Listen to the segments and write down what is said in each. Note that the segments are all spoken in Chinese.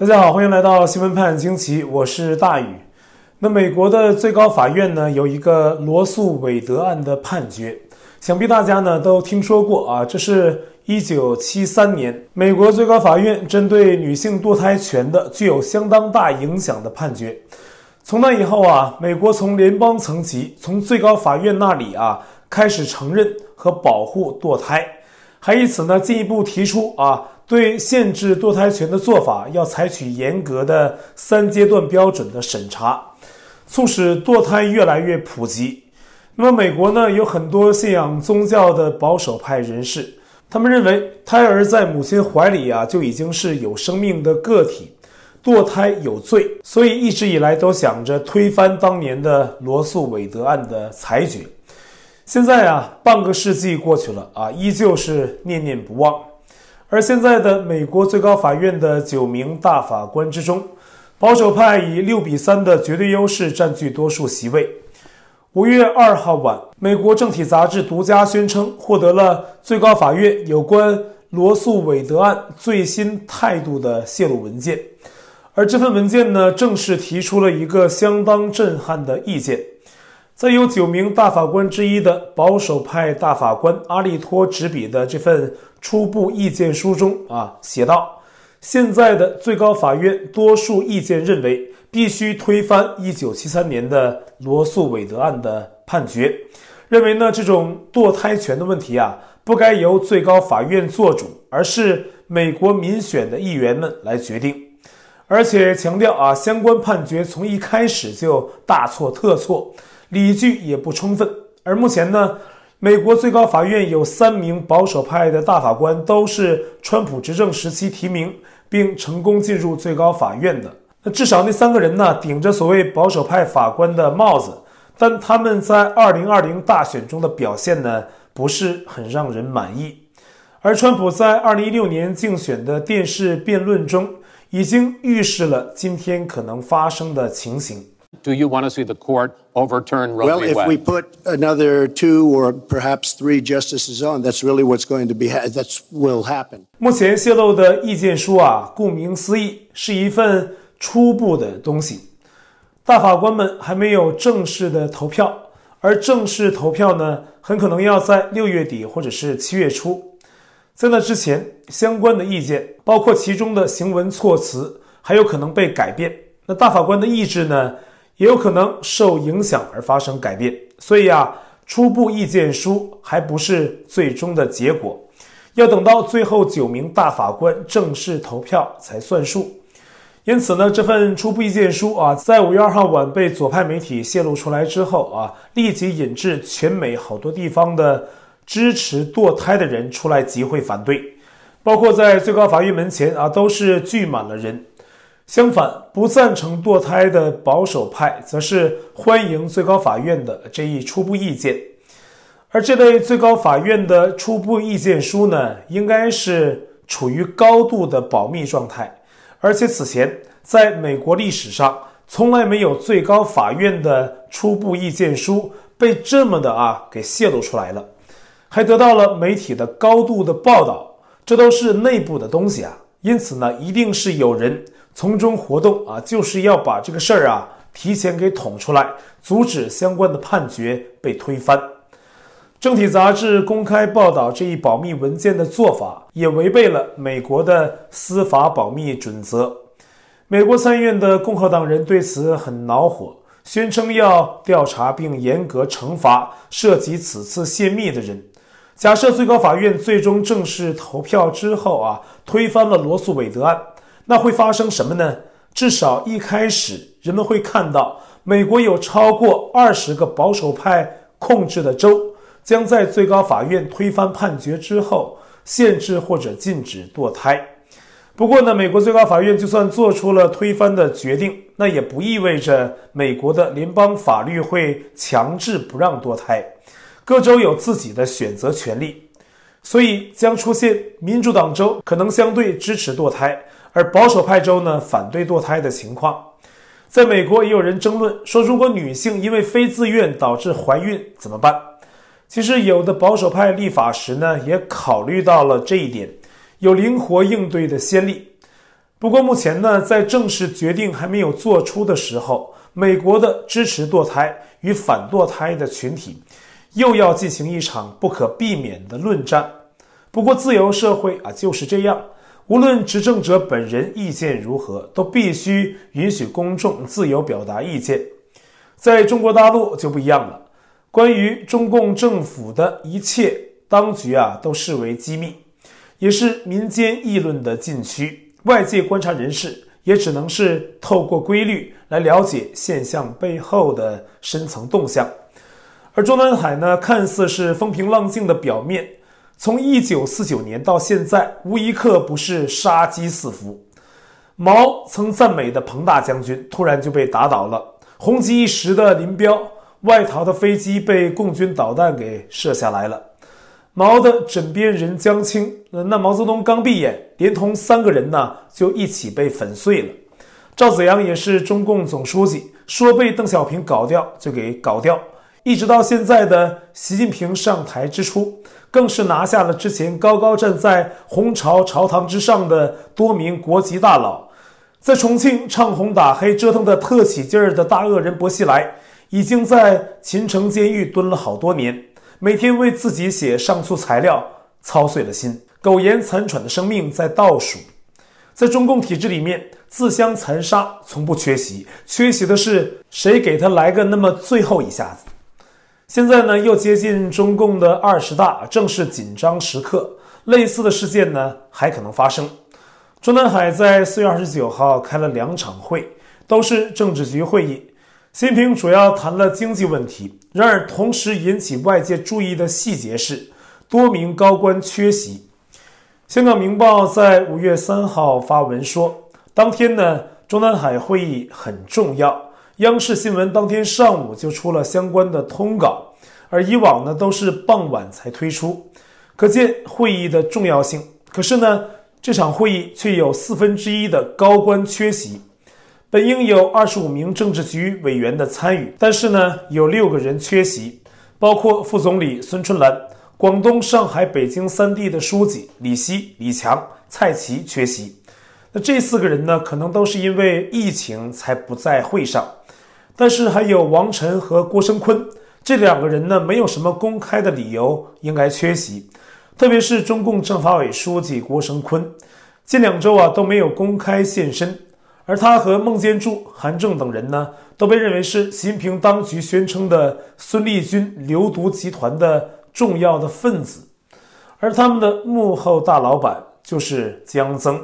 大家好，欢迎来到新闻判惊奇，我是大宇。那美国的最高法院呢，有一个罗诉韦德案的判决，想必大家呢都听说过啊。这是一九七三年美国最高法院针对女性堕胎权的具有相当大影响的判决。从那以后啊，美国从联邦层级，从最高法院那里啊，开始承认和保护堕胎，还以此呢进一步提出啊。对限制堕胎权的做法，要采取严格的三阶段标准的审查，促使堕胎越来越普及。那么，美国呢，有很多信仰宗教的保守派人士，他们认为胎儿在母亲怀里啊就已经是有生命的个体，堕胎有罪，所以一直以来都想着推翻当年的罗诉韦德案的裁决。现在啊，半个世纪过去了啊，依旧是念念不忘。而现在的美国最高法院的九名大法官之中，保守派以六比三的绝对优势占据多数席位。五月二号晚，美国政体杂志独家宣称获得了最高法院有关罗诉韦德案最新态度的泄露文件，而这份文件呢，正式提出了一个相当震撼的意见。在由九名大法官之一的保守派大法官阿利托执笔的这份初步意见书中啊，写道：现在的最高法院多数意见认为，必须推翻1973年的罗诉韦德案的判决，认为呢，这种堕胎权的问题啊，不该由最高法院做主，而是美国民选的议员们来决定，而且强调啊，相关判决从一开始就大错特错。理据也不充分，而目前呢，美国最高法院有三名保守派的大法官都是川普执政时期提名并成功进入最高法院的。那至少那三个人呢，顶着所谓保守派法官的帽子，但他们在二零二零大选中的表现呢，不是很让人满意。而川普在二零一六年竞选的电视辩论中，已经预示了今天可能发生的情形。Do you want to see the court overturn Roe Well, if we put another two or perhaps three justices on, that's really what's going to be. that's will happen. 目前泄露的意见书啊，顾名思义是一份初步的东西。大法官们还没有正式的投票，而正式投票呢，很可能要在六月底或者是七月初。在那之前，相关的意见，包括其中的行文措辞，还有可能被改变。那大法官的意志呢？也有可能受影响而发生改变，所以啊，初步意见书还不是最终的结果，要等到最后九名大法官正式投票才算数。因此呢，这份初步意见书啊，在五月二号晚被左派媒体泄露出来之后啊，立即引致全美好多地方的支持堕胎的人出来集会反对，包括在最高法院门前啊，都是聚满了人。相反，不赞成堕胎的保守派则是欢迎最高法院的这一初步意见，而这类最高法院的初步意见书呢，应该是处于高度的保密状态，而且此前在美国历史上从来没有最高法院的初步意见书被这么的啊给泄露出来了，还得到了媒体的高度的报道，这都是内部的东西啊，因此呢，一定是有人。从中活动啊，就是要把这个事儿啊提前给捅出来，阻止相关的判决被推翻。政体杂志公开报道这一保密文件的做法，也违背了美国的司法保密准则。美国参议院的共和党人对此很恼火，宣称要调查并严格惩罚涉及此次泄密的人。假设最高法院最终正式投票之后啊，推翻了罗诉韦德案。那会发生什么呢？至少一开始，人们会看到美国有超过二十个保守派控制的州，将在最高法院推翻判决之后，限制或者禁止堕胎。不过呢，美国最高法院就算做出了推翻的决定，那也不意味着美国的联邦法律会强制不让堕胎。各州有自己的选择权利，所以将出现民主党州可能相对支持堕胎。而保守派州呢，反对堕胎的情况，在美国也有人争论说，如果女性因为非自愿导致怀孕怎么办？其实有的保守派立法时呢，也考虑到了这一点，有灵活应对的先例。不过目前呢，在正式决定还没有做出的时候，美国的支持堕胎与反堕胎的群体又要进行一场不可避免的论战。不过自由社会啊就是这样，无论执政者本人意见如何，都必须允许公众自由表达意见。在中国大陆就不一样了，关于中共政府的一切，当局啊都视为机密，也是民间议论的禁区。外界观察人士也只能是透过规律来了解现象背后的深层动向，而中南海呢，看似是风平浪静的表面，从一九四九年到现在，无一刻不是杀机四伏。毛曾赞美的彭大将军突然就被打倒了，红极一时的林彪外逃的飞机被共军导弹给射下来了。毛的枕边人江青，那毛泽东刚闭眼，连同三个人呢就一起被粉碎了。赵紫阳也是中共总书记，说被邓小平搞掉就给搞掉，一直到现在的习近平上台之初，更是拿下了之前高高站在红朝朝堂之上的多名国级大佬。在重庆唱红打黑折腾的特起劲儿的大恶人薄熙来，已经在秦城监狱蹲了好多年。每天为自己写上诉材料操碎了心，苟延残喘的生命在倒数。在中共体制里面，自相残杀从不缺席，缺席的是谁给他来个那么最后一下子。现在呢，又接近中共的二十大，正是紧张时刻，类似的事件呢还可能发生。中南海在四月二十九号开了两场会，都是政治局会议。习近平主要谈了经济问题，然而同时引起外界注意的细节是，多名高官缺席。香港明报在五月三号发文说，当天呢，中南海会议很重要。央视新闻当天上午就出了相关的通稿，而以往呢都是傍晚才推出，可见会议的重要性。可是呢，这场会议却有四分之一的高官缺席。本应有二十五名政治局委员的参与，但是呢，有六个人缺席，包括副总理孙春兰、广东、上海、北京三地的书记李希、李强、蔡奇缺席。那这四个人呢，可能都是因为疫情才不在会上，但是还有王晨和郭声琨这两个人呢，没有什么公开的理由应该缺席，特别是中共政法委书记郭声琨，近两周啊都没有公开现身。而他和孟建柱、韩正等人呢，都被认为是习近平当局宣称的孙立军流毒集团的重要的分子，而他们的幕后大老板就是江增。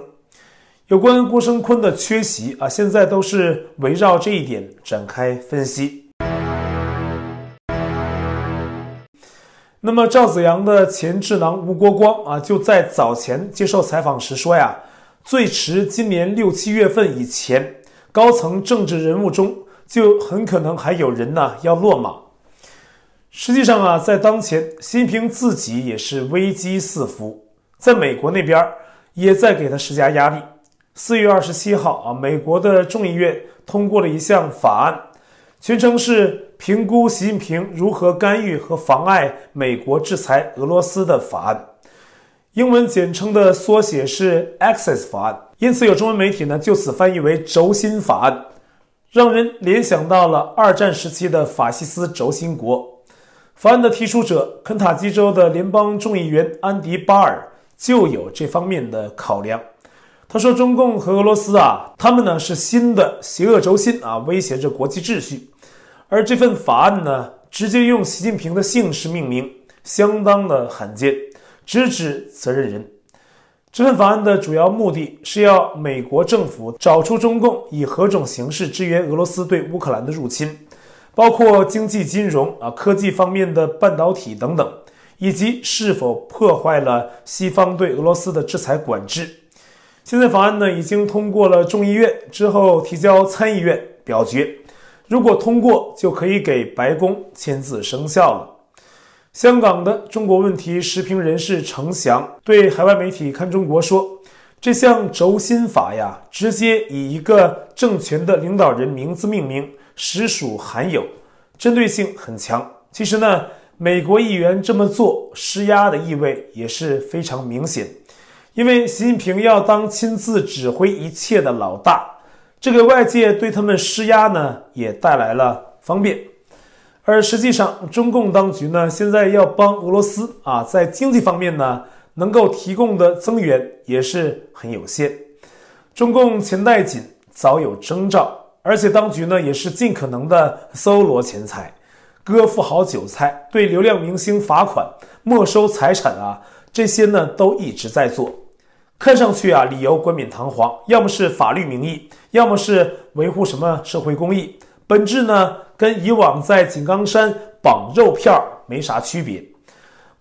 有关郭声琨的缺席啊，现在都是围绕这一点展开分析。那么赵紫阳的前智囊吴国光啊，就在早前接受采访时说呀。最迟今年六七月份以前，高层政治人物中就很可能还有人呢要落马。实际上啊，在当前，习近平自己也是危机四伏，在美国那边也在给他施加压力。四月二十七号啊，美国的众议院通过了一项法案，全称是评估习近平如何干预和妨碍美国制裁俄罗斯的法案。英文简称的缩写是 Access 法案，因此有中文媒体呢就此翻译为轴心法案，让人联想到了二战时期的法西斯轴心国。法案的提出者肯塔基州的联邦众议员安迪巴尔就有这方面的考量。他说：“中共和俄罗斯啊，他们呢是新的邪恶轴心啊，威胁着国际秩序。而这份法案呢，直接用习近平的姓氏命名，相当的罕见。”直指责任人。这份法案的主要目的是要美国政府找出中共以何种形式支援俄罗斯对乌克兰的入侵，包括经济、金融啊、科技方面的半导体等等，以及是否破坏了西方对俄罗斯的制裁管制。现在法案呢已经通过了众议院，之后提交参议院表决，如果通过，就可以给白宫签字生效了。香港的中国问题时评人士程翔对海外媒体看中国说：“这项轴心法呀，直接以一个政权的领导人名字命名，实属罕有，针对性很强。其实呢，美国议员这么做施压的意味也是非常明显，因为习近平要当亲自指挥一切的老大，这个外界对他们施压呢，也带来了方便。而实际上，中共当局呢，现在要帮俄罗斯啊，在经济方面呢，能够提供的增援也是很有限。中共钱袋紧，早有征兆，而且当局呢，也是尽可能的搜罗钱财，割富豪韭菜，对流量明星罚款、没收财产啊，这些呢，都一直在做。看上去啊，理由冠冕堂皇，要么是法律名义，要么是维护什么社会公益，本质呢，跟以往在井冈山绑肉片没啥区别。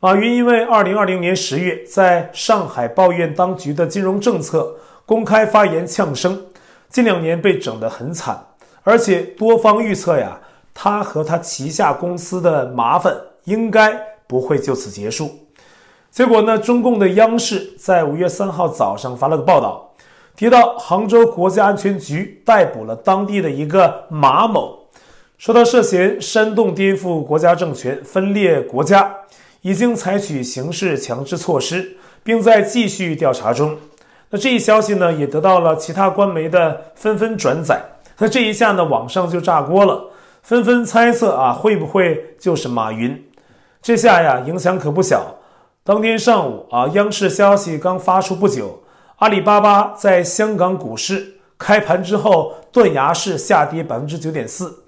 马云因为2020年十月在上海抱怨当局的金融政策，公开发言呛声，近两年被整得很惨，而且多方预测呀，他和他旗下公司的麻烦应该不会就此结束。结果呢？中共的央视在五月三号早上发了个报道，提到杭州国家安全局逮捕了当地的一个马某，说他涉嫌煽动颠覆国家政权、分裂国家，已经采取刑事强制措施，并在继续调查中。那这一消息呢，也得到了其他官媒的纷纷转载。那这一下呢，网上就炸锅了，纷纷猜测啊，会不会就是马云？这下呀，影响可不小。当天上午啊，央视消息刚发出不久，阿里巴巴在香港股市开盘之后断崖式下跌百分之九点四，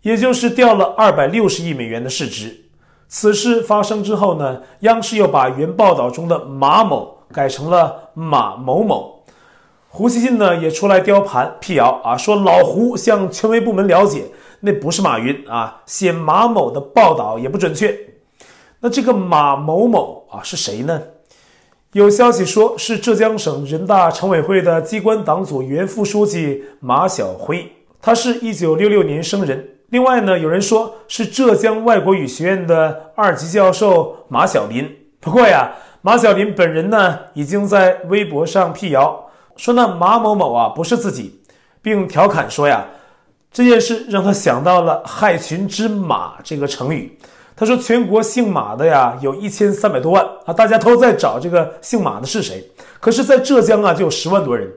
也就是掉了二百六十亿美元的市值。此事发生之后呢，央视又把原报道中的马某改成了马某某。胡锡进呢也出来雕盘辟谣啊，说老胡向权威部门了解，那不是马云啊，写马某的报道也不准确。那这个马某某啊是谁呢？有消息说是浙江省人大常委会的机关党组原副书记马晓辉，他是一九六六年生人。另外呢，有人说是浙江外国语学院的二级教授马晓林。不过呀，马晓林本人呢已经在微博上辟谣说那马某某啊不是自己，并调侃说呀，这件事让他想到了“害群之马”这个成语。他说：“全国姓马的呀，有一千三百多万啊！大家都在找这个姓马的是谁。可是，在浙江啊，就有十万多人。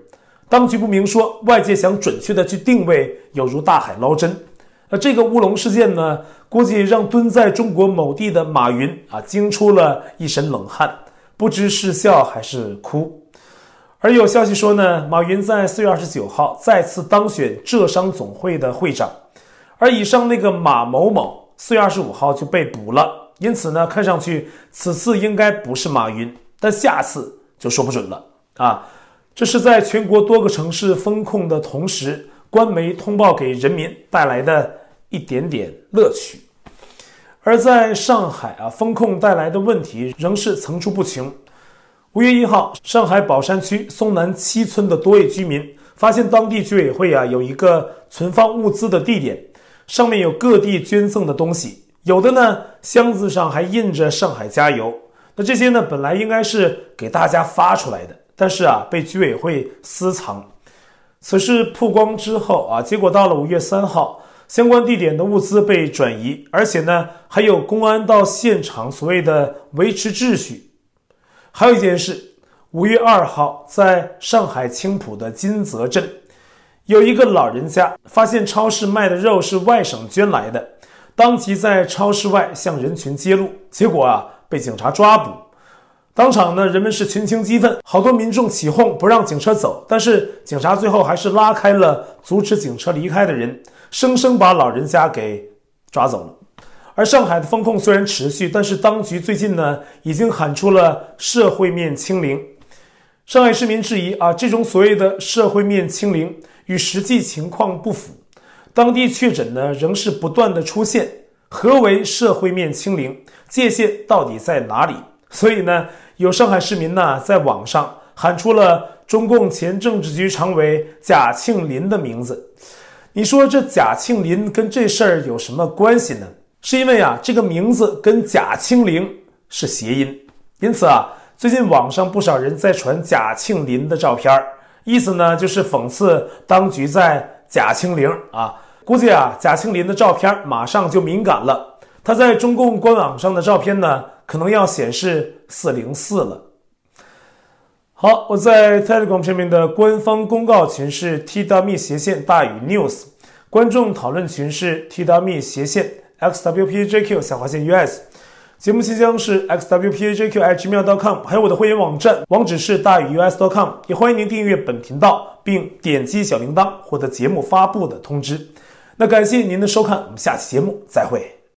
当局不明说，外界想准确的去定位，有如大海捞针。那这个乌龙事件呢，估计让蹲在中国某地的马云啊，惊出了一身冷汗，不知是笑还是哭。而有消息说呢，马云在四月二十九号再次当选浙商总会的会长，而以上那个马某某。”四月二十五号就被捕了，因此呢，看上去此次应该不是马云，但下次就说不准了啊！这是在全国多个城市封控的同时，官媒通报给人民带来的一点点乐趣。而在上海啊，封控带来的问题仍是层出不穷。五月一号，上海宝山区松南七村的多位居民发现，当地居委会啊有一个存放物资的地点。上面有各地捐赠的东西，有的呢箱子上还印着“上海加油”。那这些呢本来应该是给大家发出来的，但是啊被居委会私藏。此事曝光之后啊，结果到了五月三号，相关地点的物资被转移，而且呢还有公安到现场所谓的维持秩序。还有一件事，五月二号在上海青浦的金泽镇。有一个老人家发现超市卖的肉是外省捐来的，当即在超市外向人群揭露，结果啊被警察抓捕。当场呢，人们是群情激愤，好多民众起哄不让警车走，但是警察最后还是拉开了阻止警车离开的人，生生把老人家给抓走了。而上海的封控虽然持续，但是当局最近呢已经喊出了社会面清零。上海市民质疑啊，这种所谓的社会面清零。与实际情况不符，当地确诊呢仍是不断的出现。何为社会面清零？界限到底在哪里？所以呢，有上海市民呢在网上喊出了中共前政治局常委贾庆林的名字。你说这贾庆林跟这事儿有什么关系呢？是因为啊，这个名字跟贾庆林是谐音，因此啊，最近网上不少人在传贾庆林的照片儿。意思呢，就是讽刺当局在假清零啊！估计啊，贾庆林的照片马上就敏感了。他在中共官网上的照片呢，可能要显示四零四了。好，我在 Telegram 上面的官方公告群是 T.me 斜线大于 News，观众讨论群是 T.me 斜线 x w p j q 小划线 US，节目信箱是 xwpajqhmail.com，还有我的会员网站，网址是大宇 US.com，也欢迎您订阅本频道，并点击小铃铛获得节目发布的通知。那感谢您的收看，我们下期节目再会。